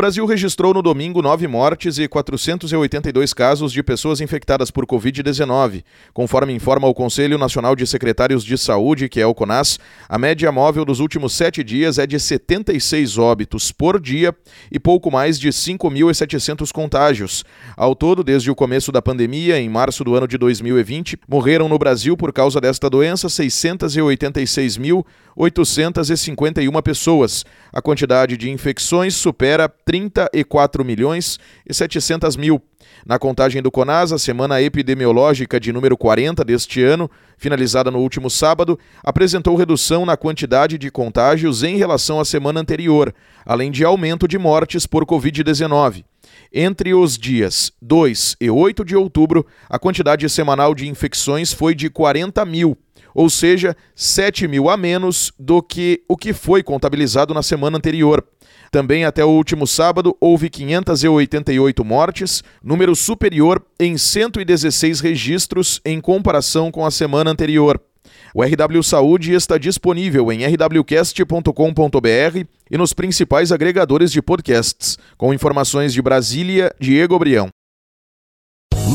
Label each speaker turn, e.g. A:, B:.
A: Brasil registrou no domingo nove mortes e 482 casos de pessoas infectadas por Covid-19. Conforme informa o Conselho Nacional de Secretários de Saúde, que é o CONAS, a média móvel dos últimos sete dias é de 76 óbitos por dia e pouco mais de 5.700 contágios. Ao todo, desde o começo da pandemia, em março do ano de 2020, morreram no Brasil por causa desta doença 686.851 pessoas. A quantidade de infecções supera 34 milhões e 700 mil. Na contagem do CONAS, a semana epidemiológica de número 40 deste ano, finalizada no último sábado, apresentou redução na quantidade de contágios em relação à semana anterior, além de aumento de mortes por Covid-19. Entre os dias 2 e 8 de outubro, a quantidade semanal de infecções foi de 40 mil, ou seja, 7 mil a menos do que o que foi contabilizado na semana anterior. Também até o último sábado houve 588 mortes, número superior em 116 registros em comparação com a semana anterior. O RW Saúde está disponível em rwcast.com.br e nos principais agregadores de podcasts. Com informações de Brasília, Diego Brião.